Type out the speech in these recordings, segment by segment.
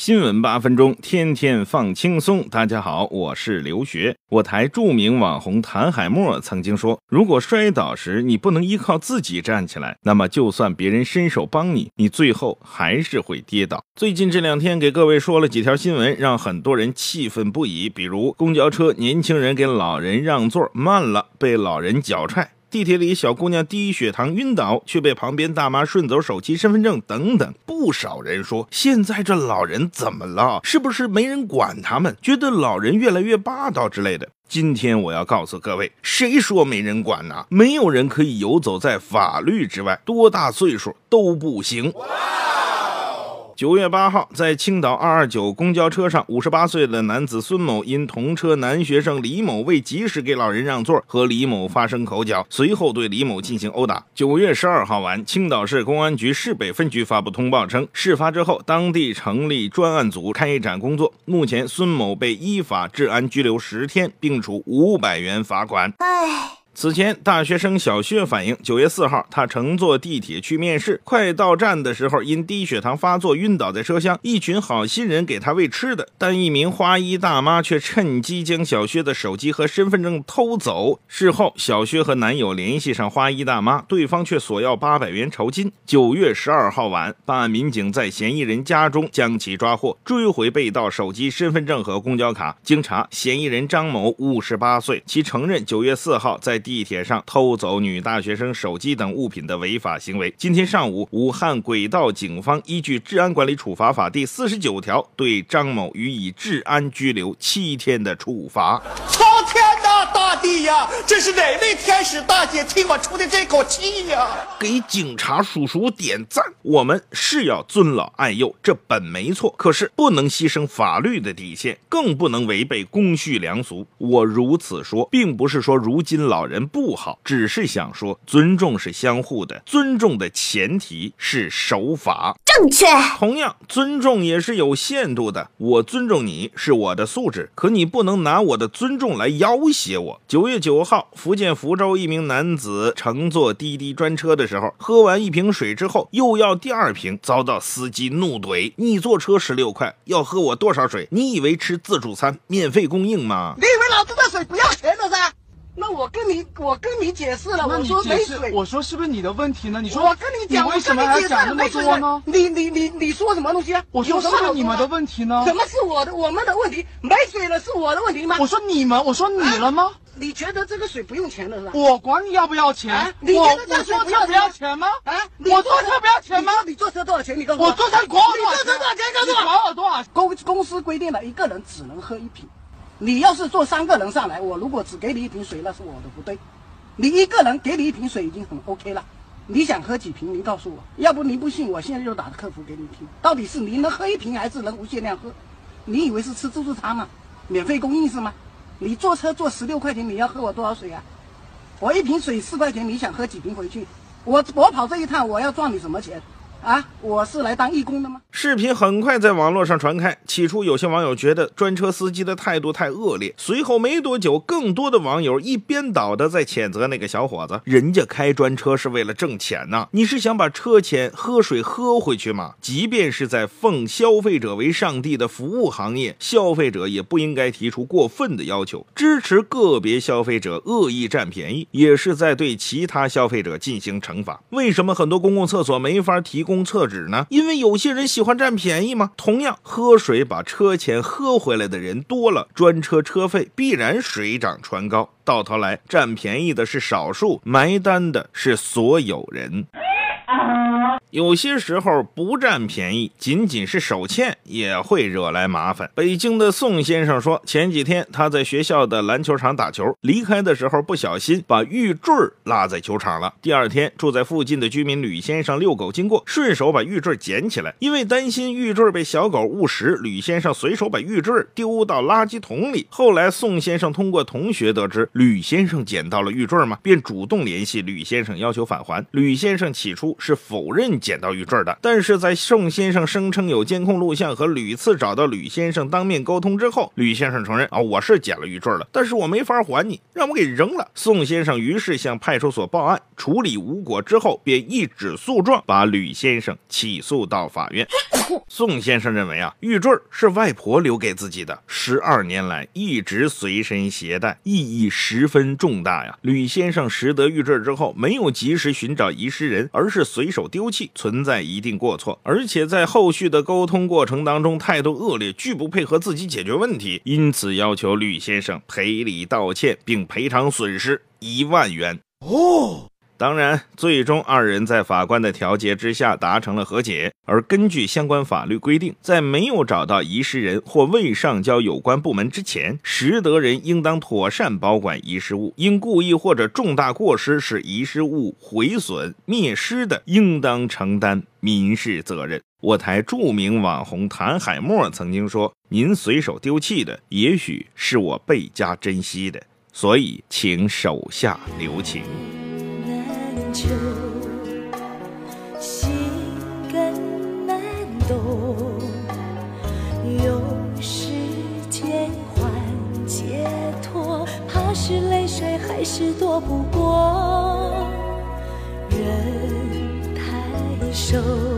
新闻八分钟，天天放轻松。大家好，我是刘学。我台著名网红谭海默曾经说：“如果摔倒时你不能依靠自己站起来，那么就算别人伸手帮你，你最后还是会跌倒。”最近这两天给各位说了几条新闻，让很多人气愤不已。比如公交车年轻人给老人让座慢了，被老人脚踹。地铁里小姑娘低血糖晕倒，却被旁边大妈顺走手机、身份证等等。不少人说，现在这老人怎么了？是不是没人管他们？觉得老人越来越霸道之类的。今天我要告诉各位，谁说没人管呢？没有人可以游走在法律之外，多大岁数都不行。九月八号，在青岛二二九公交车上，五十八岁的男子孙某因同车男学生李某未及时给老人让座，和李某发生口角，随后对李某进行殴打。九月十二号晚，青岛市公安局市北分局发布通报称，事发之后，当地成立专案组开展工作。目前，孙某被依法治安拘留十天，并处五百元罚款。唉。此前，大学生小薛反映，九月四号，他乘坐地铁去面试，快到站的时候，因低血糖发作晕倒在车厢。一群好心人给他喂吃的，但一名花衣大妈却趁机将小薛的手机和身份证偷走。事后，小薛和男友联系上花衣大妈，对方却索要八百元酬金。九月十二号晚，办案民警在嫌疑人家中将其抓获，追回被盗手机、身份证和公交卡。经查，嫌疑人张某五十八岁，其承认九月四号在。地铁上偷走女大学生手机等物品的违法行为。今天上午，武汉轨道警方依据《治安管理处罚法》第四十九条，对张某予以治安拘留七天的处罚。苍天呐，大地呀，这是哪位天使大姐替我出的这口气呀？给警察叔叔点赞！我们是要尊老爱幼，这本没错，可是不能牺牲法律的底线，更不能违背公序良俗。我如此说，并不是说如今老人。不好，只是想说，尊重是相互的，尊重的前提是守法。正确。同样，尊重也是有限度的。我尊重你是我的素质，可你不能拿我的尊重来要挟我。九月九号，福建福州一名男子乘坐滴滴专车的时候，喝完一瓶水之后，又要第二瓶，遭到司机怒怼：“你坐车十六块，要喝我多少水？你以为吃自助餐免费供应吗？你以为老子的水不要钱的噻？”那我跟你，我跟你解释了，我说没水，我说是不是你的问题呢？你说我跟你讲，为什么还讲那么多呢？你你你你说什么东西啊？我说是不是你们的问题呢？怎么是我的我们的问题？没水了是我的问题吗？我说你们，我说你了吗？你觉得这个水不用钱的是吧？我管你要不要钱？你觉得这坐车不要钱吗？啊？我坐车不要钱吗？你坐车多少钱？你告诉我。我坐车管你坐车多少钱？告诉我。管我多少？公公司规定了一个人只能喝一瓶。你要是坐三个人上来，我如果只给你一瓶水，那是我的不对。你一个人给你一瓶水已经很 OK 了。你想喝几瓶？你告诉我。要不您不信，我现在就打客服给你听。到底是你能喝一瓶，还是能无限量喝？你以为是吃自助餐吗？免费供应是吗？你坐车坐十六块钱，你要喝我多少水啊？我一瓶水四块钱，你想喝几瓶回去？我我跑这一趟，我要赚你什么钱？啊，我是来当义工的吗？视频很快在网络上传开。起初，有些网友觉得专车司机的态度太恶劣。随后没多久，更多的网友一边倒的在谴责那个小伙子：“人家开专车是为了挣钱呐，你是想把车钱、喝水喝回去吗？”即便是在奉消费者为上帝的服务行业，消费者也不应该提出过分的要求。支持个别消费者恶意占便宜，也是在对其他消费者进行惩罚。为什么很多公共厕所没法提供？公厕纸呢？因为有些人喜欢占便宜嘛？同样，喝水把车钱喝回来的人多了，专车车费必然水涨船高。到头来，占便宜的是少数，埋单的是所有人。有些时候不占便宜，仅仅是手欠也会惹来麻烦。北京的宋先生说，前几天他在学校的篮球场打球，离开的时候不小心把玉坠落在球场了。第二天，住在附近的居民吕先生遛狗经过，顺手把玉坠捡起来。因为担心玉坠被小狗误食，吕先生随手把玉坠丢到垃圾桶里。后来，宋先生通过同学得知吕先生捡到了玉坠嘛，便主动联系吕先生要求返还。吕先生起初是否认。捡到玉坠的。但是在宋先生声称有监控录像和屡次找到吕先生当面沟通之后，吕先生承认啊，我是捡了玉坠了，但是我没法还你，让我给扔了。宋先生于是向派出所报案，处理无果之后，便一纸诉状把吕先生起诉到法院。宋先生认为啊，玉坠是外婆留给自己的，十二年来一直随身携带，意义十分重大呀。吕先生拾得玉坠之后，没有及时寻找遗失人，而是随手丢弃，存在一定过错，而且在后续的沟通过程当中态度恶劣，拒不配合自己解决问题，因此要求吕先生赔礼道歉，并赔偿损失一万元。哦。当然，最终二人在法官的调解之下达成了和解。而根据相关法律规定，在没有找到遗失人或未上交有关部门之前，拾得人应当妥善保管遗失物。因故意或者重大过失使遗失物毁损、灭失的，应当承担民事责任。我台著名网红谭海默曾经说：“您随手丢弃的，也许是我倍加珍惜的，所以请手下留情。”秋，心更难懂，用时间换解脱，怕是泪水还是躲不过人太瘦。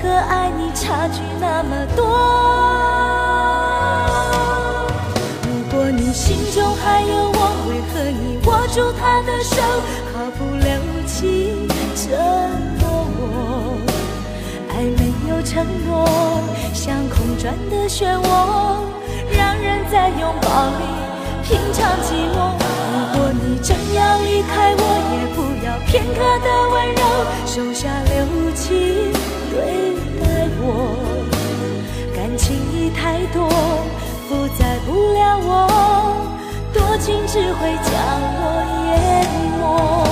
和爱你差距那么多，如果你心中还有我，为何你握住他的手，毫不留情折磨我？爱没有承诺，像空转的漩涡，让人在拥抱里品尝寂寞。如果你真要离开我，也不要片刻的温柔，收下只会将我淹没。